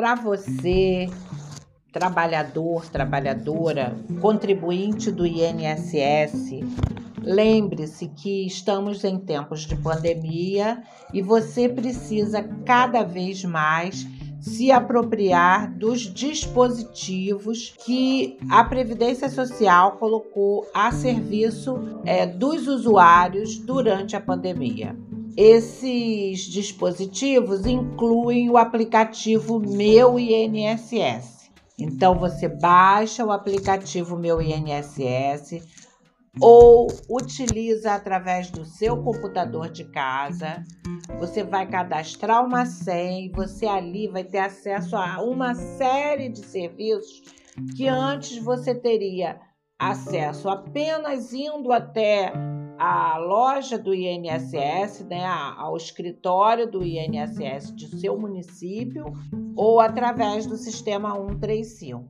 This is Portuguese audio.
para você, trabalhador, trabalhadora, contribuinte do INSS, lembre-se que estamos em tempos de pandemia e você precisa cada vez mais se apropriar dos dispositivos que a Previdência Social colocou a serviço é, dos usuários durante a pandemia. Esses dispositivos incluem o aplicativo Meu INSS. Então você baixa o aplicativo Meu INSS ou utiliza através do seu computador de casa. Você vai cadastrar uma senha e você ali vai ter acesso a uma série de serviços que antes você teria acesso apenas indo até a loja do INSS, né, ao escritório do INSS de seu município ou através do sistema 135.